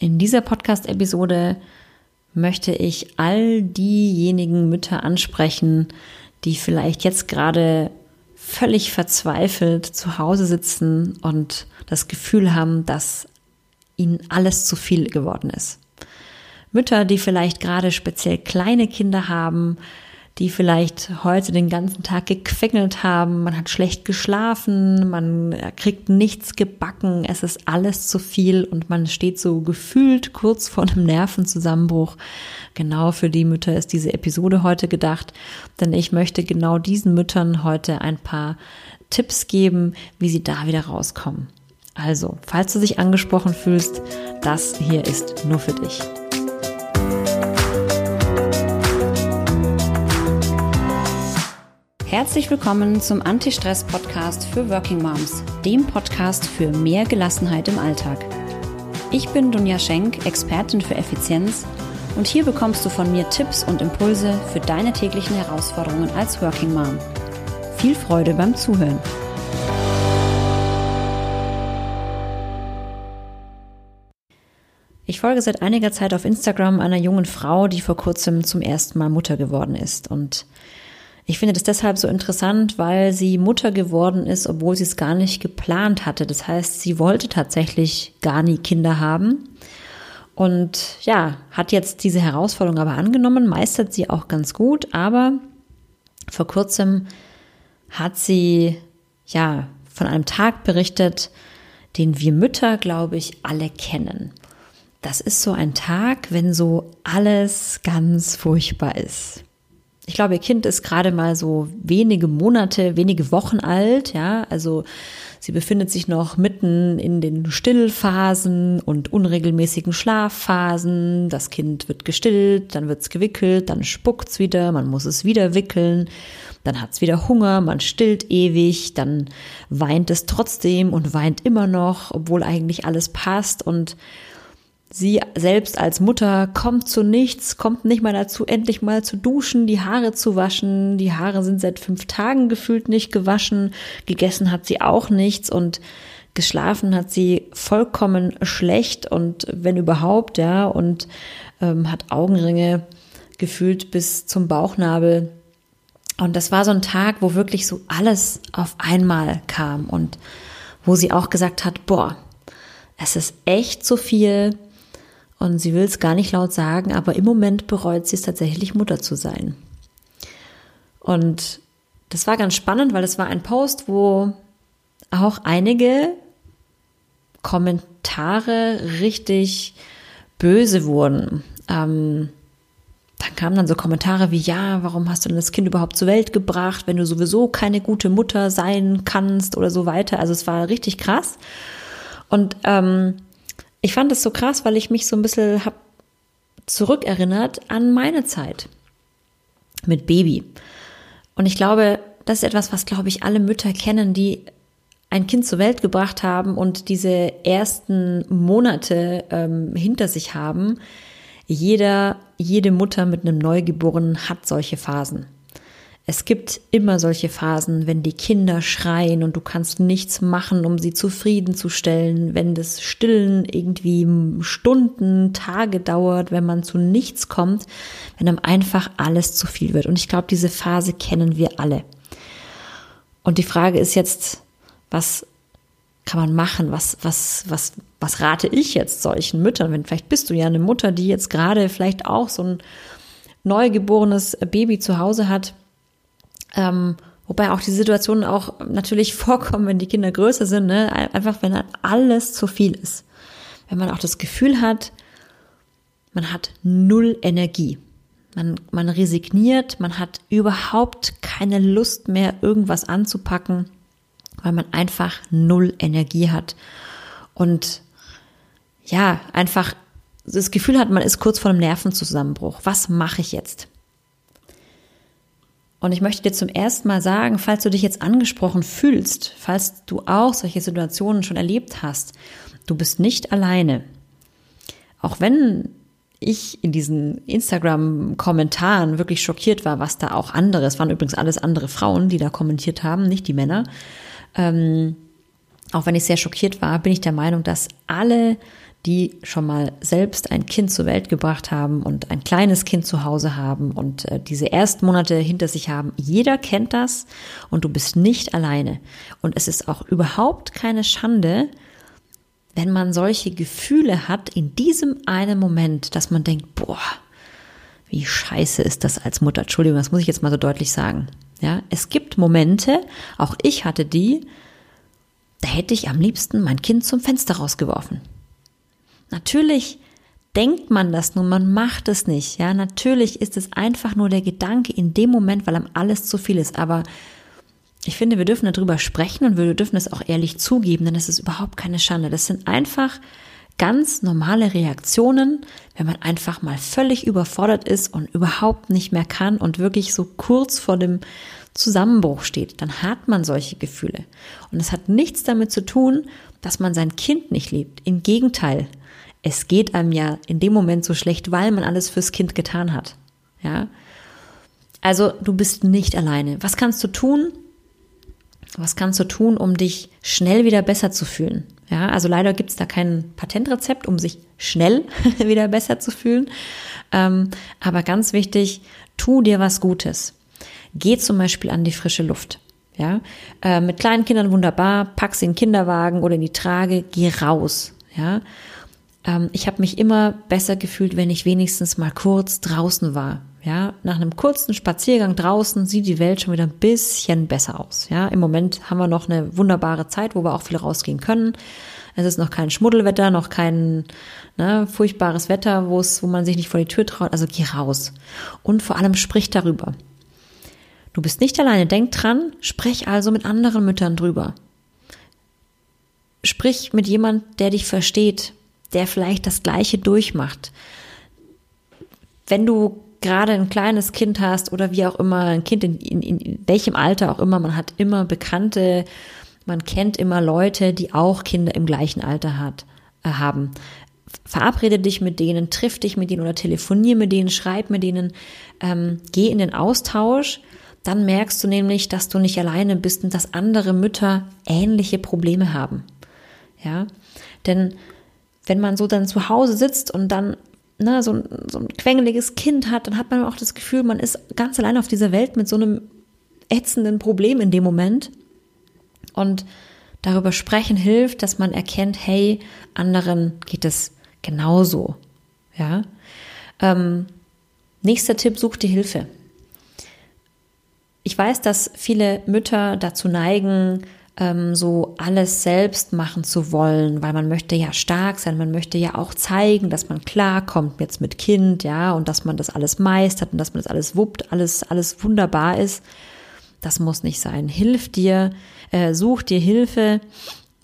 In dieser Podcast-Episode möchte ich all diejenigen Mütter ansprechen, die vielleicht jetzt gerade völlig verzweifelt zu Hause sitzen und das Gefühl haben, dass ihnen alles zu viel geworden ist. Mütter, die vielleicht gerade speziell kleine Kinder haben, die vielleicht heute den ganzen Tag gequengelt haben, man hat schlecht geschlafen, man kriegt nichts gebacken, es ist alles zu viel und man steht so gefühlt kurz vor einem Nervenzusammenbruch. Genau für die Mütter ist diese Episode heute gedacht, denn ich möchte genau diesen Müttern heute ein paar Tipps geben, wie sie da wieder rauskommen. Also, falls du dich angesprochen fühlst, das hier ist nur für dich. Herzlich willkommen zum Anti-Stress-Podcast für Working Moms, dem Podcast für mehr Gelassenheit im Alltag. Ich bin Dunja Schenk, Expertin für Effizienz und hier bekommst du von mir Tipps und Impulse für deine täglichen Herausforderungen als Working Mom. Viel Freude beim Zuhören. Ich folge seit einiger Zeit auf Instagram einer jungen Frau, die vor kurzem zum ersten Mal Mutter geworden ist und ich finde das deshalb so interessant, weil sie Mutter geworden ist, obwohl sie es gar nicht geplant hatte. Das heißt, sie wollte tatsächlich gar nie Kinder haben. Und ja, hat jetzt diese Herausforderung aber angenommen, meistert sie auch ganz gut, aber vor kurzem hat sie ja von einem Tag berichtet, den wir Mütter, glaube ich, alle kennen. Das ist so ein Tag, wenn so alles ganz furchtbar ist. Ich glaube, ihr Kind ist gerade mal so wenige Monate, wenige Wochen alt, ja, also sie befindet sich noch mitten in den Stillphasen und unregelmäßigen Schlafphasen. Das Kind wird gestillt, dann wird's gewickelt, dann spuckt's wieder, man muss es wieder wickeln, dann hat's wieder Hunger, man stillt ewig, dann weint es trotzdem und weint immer noch, obwohl eigentlich alles passt und Sie selbst als Mutter kommt zu nichts, kommt nicht mal dazu, endlich mal zu duschen, die Haare zu waschen. Die Haare sind seit fünf Tagen gefühlt nicht gewaschen. Gegessen hat sie auch nichts und geschlafen hat sie vollkommen schlecht und wenn überhaupt, ja, und ähm, hat Augenringe gefühlt bis zum Bauchnabel. Und das war so ein Tag, wo wirklich so alles auf einmal kam und wo sie auch gesagt hat, boah, es ist echt zu viel und sie will es gar nicht laut sagen, aber im Moment bereut sie es tatsächlich, Mutter zu sein. Und das war ganz spannend, weil es war ein Post, wo auch einige Kommentare richtig böse wurden. Ähm, dann kamen dann so Kommentare wie, ja, warum hast du denn das Kind überhaupt zur Welt gebracht, wenn du sowieso keine gute Mutter sein kannst oder so weiter. Also es war richtig krass. Und ähm, ich fand es so krass, weil ich mich so ein bisschen hab zurückerinnert an meine Zeit mit Baby. Und ich glaube, das ist etwas, was, glaube ich, alle Mütter kennen, die ein Kind zur Welt gebracht haben und diese ersten Monate ähm, hinter sich haben. Jeder, jede Mutter mit einem Neugeborenen hat solche Phasen. Es gibt immer solche Phasen, wenn die Kinder schreien und du kannst nichts machen, um sie zufriedenzustellen, wenn das Stillen irgendwie Stunden, Tage dauert, wenn man zu nichts kommt, wenn einem einfach alles zu viel wird. Und ich glaube, diese Phase kennen wir alle. Und die Frage ist jetzt, was kann man machen? Was, was, was, was rate ich jetzt solchen Müttern? Wenn vielleicht bist du ja eine Mutter, die jetzt gerade vielleicht auch so ein neugeborenes Baby zu Hause hat ähm, wobei auch die Situationen auch natürlich vorkommen, wenn die Kinder größer sind, ne? einfach wenn dann alles zu viel ist. Wenn man auch das Gefühl hat, man hat null Energie. Man, man resigniert, man hat überhaupt keine Lust mehr, irgendwas anzupacken, weil man einfach null Energie hat. Und ja, einfach das Gefühl hat, man ist kurz vor einem Nervenzusammenbruch. Was mache ich jetzt? Und ich möchte dir zum ersten Mal sagen, falls du dich jetzt angesprochen fühlst, falls du auch solche Situationen schon erlebt hast, du bist nicht alleine. Auch wenn ich in diesen Instagram-Kommentaren wirklich schockiert war, was da auch andere, es waren übrigens alles andere Frauen, die da kommentiert haben, nicht die Männer. Ähm, auch wenn ich sehr schockiert war, bin ich der Meinung, dass alle die schon mal selbst ein Kind zur Welt gebracht haben und ein kleines Kind zu Hause haben und äh, diese ersten Monate hinter sich haben. Jeder kennt das und du bist nicht alleine. Und es ist auch überhaupt keine Schande, wenn man solche Gefühle hat in diesem einen Moment, dass man denkt, boah, wie scheiße ist das als Mutter. Entschuldigung, das muss ich jetzt mal so deutlich sagen. Ja, es gibt Momente, auch ich hatte die, da hätte ich am liebsten mein Kind zum Fenster rausgeworfen. Natürlich denkt man das nur, man macht es nicht. Ja, natürlich ist es einfach nur der Gedanke in dem Moment, weil einem alles zu viel ist. Aber ich finde, wir dürfen darüber sprechen und wir dürfen es auch ehrlich zugeben, denn es ist überhaupt keine Schande. Das sind einfach ganz normale Reaktionen, wenn man einfach mal völlig überfordert ist und überhaupt nicht mehr kann und wirklich so kurz vor dem Zusammenbruch steht, dann hat man solche Gefühle. Und es hat nichts damit zu tun, dass man sein Kind nicht liebt. Im Gegenteil, es geht einem ja in dem Moment so schlecht, weil man alles fürs Kind getan hat. Ja. Also du bist nicht alleine. Was kannst du tun? Was kannst du tun, um dich schnell wieder besser zu fühlen? Ja, also leider gibt es da kein Patentrezept, um sich schnell wieder besser zu fühlen. Ähm, aber ganz wichtig, tu dir was Gutes. Geh zum Beispiel an die frische Luft. Ja, äh, mit kleinen Kindern wunderbar, pack sie in den Kinderwagen oder in die Trage, geh raus. Ja, ähm, ich habe mich immer besser gefühlt, wenn ich wenigstens mal kurz draußen war. Ja, nach einem kurzen Spaziergang draußen sieht die Welt schon wieder ein bisschen besser aus. Ja, im Moment haben wir noch eine wunderbare Zeit, wo wir auch viel rausgehen können. Es ist noch kein Schmuddelwetter, noch kein ne, furchtbares Wetter, wo es, wo man sich nicht vor die Tür traut. Also geh raus. Und vor allem sprich darüber. Du bist nicht alleine. Denk dran, sprich also mit anderen Müttern drüber. Sprich mit jemand, der dich versteht, der vielleicht das Gleiche durchmacht. Wenn du gerade ein kleines Kind hast oder wie auch immer, ein Kind in, in, in welchem Alter auch immer, man hat immer Bekannte, man kennt immer Leute, die auch Kinder im gleichen Alter hat, äh, haben. Verabrede dich mit denen, triff dich mit denen oder telefonier mit denen, schreib mit denen, ähm, geh in den Austausch. Dann merkst du nämlich, dass du nicht alleine bist und dass andere Mütter ähnliche Probleme haben. Ja, denn wenn man so dann zu Hause sitzt und dann ne, so, so ein quengeliges Kind hat, dann hat man auch das Gefühl, man ist ganz allein auf dieser Welt mit so einem ätzenden Problem in dem Moment. Und darüber sprechen hilft, dass man erkennt, hey, anderen geht es genauso. Ja. Ähm, nächster Tipp, such dir Hilfe. Ich weiß, dass viele Mütter dazu neigen, ähm, so alles selbst machen zu wollen, weil man möchte ja stark sein, man möchte ja auch zeigen, dass man klarkommt jetzt mit Kind, ja, und dass man das alles meistert und dass man das alles wuppt, alles, alles wunderbar ist. Das muss nicht sein. Hilf dir, äh, such dir Hilfe,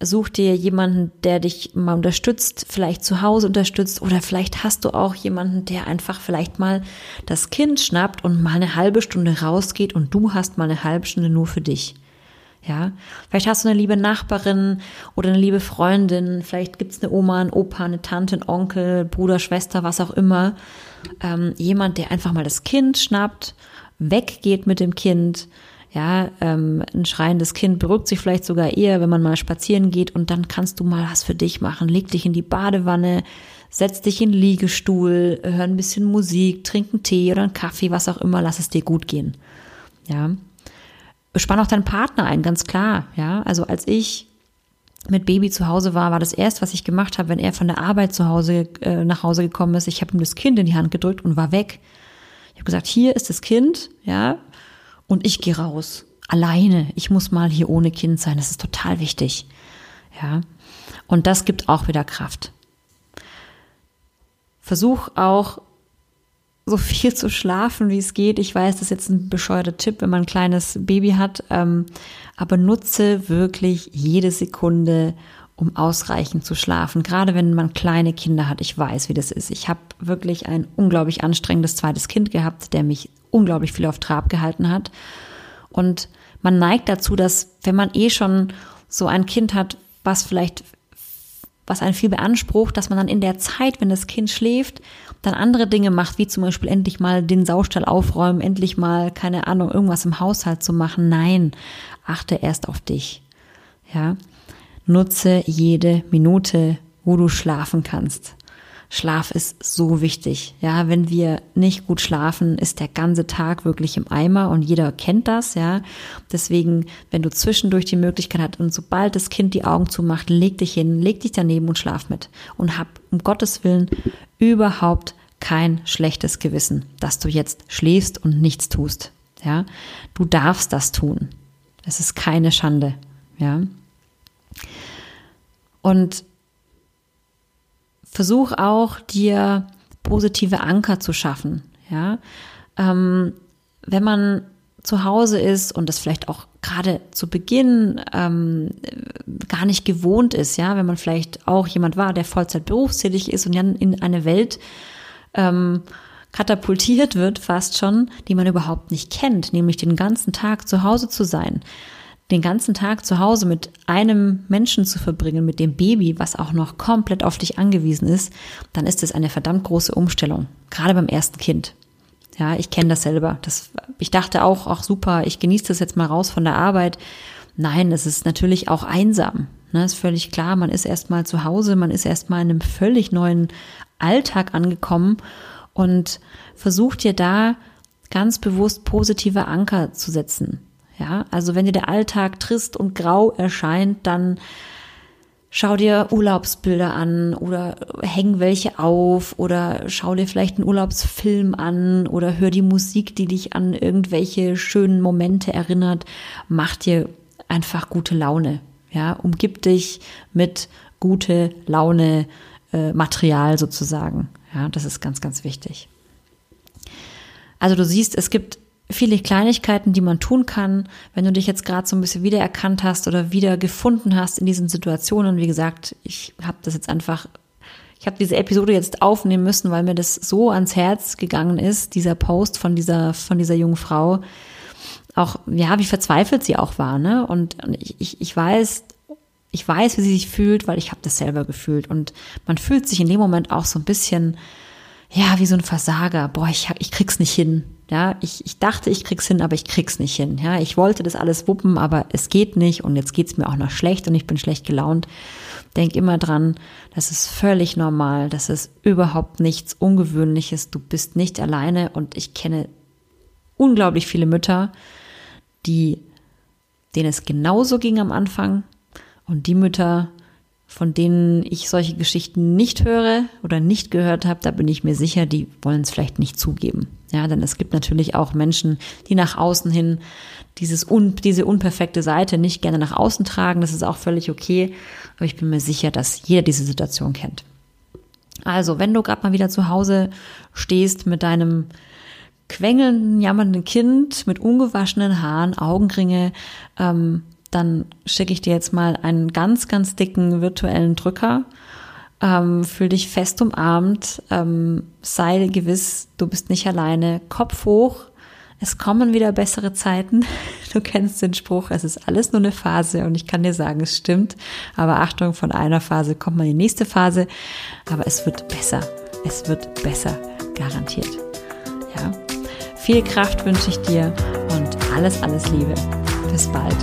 such dir jemanden, der dich mal unterstützt, vielleicht zu Hause unterstützt oder vielleicht hast du auch jemanden, der einfach vielleicht mal das Kind schnappt und mal eine halbe Stunde rausgeht und du hast mal eine halbe Stunde nur für dich. Ja, vielleicht hast du eine liebe Nachbarin oder eine liebe Freundin, vielleicht gibt's eine Oma, einen Opa, eine Tante, einen Onkel, Bruder, Schwester, was auch immer. Ähm, jemand, der einfach mal das Kind schnappt, weggeht mit dem Kind. Ja, ähm, ein schreiendes Kind beruhigt sich vielleicht sogar eher, wenn man mal spazieren geht und dann kannst du mal was für dich machen. Leg dich in die Badewanne, setz dich in den Liegestuhl, hör ein bisschen Musik, trink einen Tee oder einen Kaffee, was auch immer, lass es dir gut gehen. Ja. Spann auch deinen Partner ein, ganz klar. Ja, also als ich mit Baby zu Hause war, war das erst, was ich gemacht habe, wenn er von der Arbeit zu Hause äh, nach Hause gekommen ist. Ich habe ihm das Kind in die Hand gedrückt und war weg. Ich habe gesagt, hier ist das Kind, ja, und ich gehe raus. Alleine. Ich muss mal hier ohne Kind sein. Das ist total wichtig. Ja. Und das gibt auch wieder Kraft. Versuch auch so viel zu schlafen, wie es geht. Ich weiß, das ist jetzt ein bescheuerter Tipp, wenn man ein kleines Baby hat, ähm, aber nutze wirklich jede Sekunde, um ausreichend zu schlafen. Gerade wenn man kleine Kinder hat, ich weiß, wie das ist. Ich habe wirklich ein unglaublich anstrengendes zweites Kind gehabt, der mich unglaublich viel auf Trab gehalten hat. Und man neigt dazu, dass wenn man eh schon so ein Kind hat, was vielleicht was einen viel beansprucht, dass man dann in der Zeit, wenn das Kind schläft, dann andere Dinge macht, wie zum Beispiel endlich mal den Saustall aufräumen, endlich mal, keine Ahnung, irgendwas im Haushalt zu machen. Nein, achte erst auf dich. Ja. Nutze jede Minute wo du schlafen kannst. Schlaf ist so wichtig. Ja, wenn wir nicht gut schlafen, ist der ganze Tag wirklich im Eimer und jeder kennt das, ja. Deswegen, wenn du zwischendurch die Möglichkeit hast und sobald das Kind die Augen zumacht, leg dich hin, leg dich daneben und schlaf mit und hab um Gottes Willen überhaupt kein schlechtes Gewissen, dass du jetzt schläfst und nichts tust. Ja, du darfst das tun. Es ist keine Schande. Ja. Und versuch auch, dir positive Anker zu schaffen. Ja, ähm, wenn man zu Hause ist und das vielleicht auch gerade zu Beginn ähm, gar nicht gewohnt ist, ja, wenn man vielleicht auch jemand war, der Vollzeit berufstätig ist und dann in eine Welt ähm, katapultiert wird, fast schon, die man überhaupt nicht kennt, nämlich den ganzen Tag zu Hause zu sein, den ganzen Tag zu Hause mit einem Menschen zu verbringen, mit dem Baby, was auch noch komplett auf dich angewiesen ist, dann ist es eine verdammt große Umstellung, gerade beim ersten Kind. Ja, ich kenne das selber. Das, ich dachte auch, ach super, ich genieße das jetzt mal raus von der Arbeit. Nein, es ist natürlich auch einsam. Ne, ist völlig klar, man ist erstmal zu Hause, man ist erstmal in einem völlig neuen Alltag angekommen und versucht dir da ganz bewusst positive Anker zu setzen. Ja, also wenn dir der Alltag trist und grau erscheint, dann schau dir Urlaubsbilder an oder häng welche auf oder schau dir vielleicht einen Urlaubsfilm an oder hör die Musik, die dich an irgendwelche schönen Momente erinnert. Mach dir einfach gute Laune. Ja, umgib dich mit gute Laune äh, Material sozusagen. Ja, das ist ganz, ganz wichtig. Also du siehst, es gibt viele Kleinigkeiten, die man tun kann, wenn du dich jetzt gerade so ein bisschen wiedererkannt hast oder wieder gefunden hast in diesen Situationen. Wie gesagt, ich habe das jetzt einfach, ich habe diese Episode jetzt aufnehmen müssen, weil mir das so ans Herz gegangen ist, dieser Post von dieser von dieser jungen Frau. Auch ja, wie verzweifelt sie auch war, ne? Und, ich, ich, ich weiß, ich weiß, wie sie sich fühlt, weil ich habe das selber gefühlt. Und man fühlt sich in dem Moment auch so ein bisschen, ja, wie so ein Versager. Boah, ich, ich krieg's nicht hin. Ja, ich, ich dachte, ich krieg's hin, aber ich krieg's nicht hin. Ja, ich wollte das alles wuppen, aber es geht nicht und jetzt geht's mir auch noch schlecht und ich bin schlecht gelaunt. Denk immer dran, das ist völlig normal, das ist überhaupt nichts Ungewöhnliches. Du bist nicht alleine und ich kenne unglaublich viele Mütter, die, denen es genauso ging am Anfang und die Mütter, von denen ich solche Geschichten nicht höre oder nicht gehört habe, da bin ich mir sicher, die wollen es vielleicht nicht zugeben. Ja, denn es gibt natürlich auch Menschen, die nach außen hin dieses un, diese unperfekte Seite nicht gerne nach außen tragen. Das ist auch völlig okay. Aber ich bin mir sicher, dass jeder diese Situation kennt. Also, wenn du gerade mal wieder zu Hause stehst mit deinem quengelnden, jammernden Kind mit ungewaschenen Haaren, Augenringe, ähm, dann schicke ich dir jetzt mal einen ganz, ganz dicken virtuellen Drücker. Ähm, fühl dich fest umarmt, ähm, sei gewiss, du bist nicht alleine, Kopf hoch, es kommen wieder bessere Zeiten. Du kennst den Spruch, es ist alles nur eine Phase und ich kann dir sagen, es stimmt. Aber Achtung, von einer Phase kommt man in die nächste Phase. Aber es wird besser. Es wird besser, garantiert. Ja. Viel Kraft wünsche ich dir und alles, alles Liebe. Bis bald.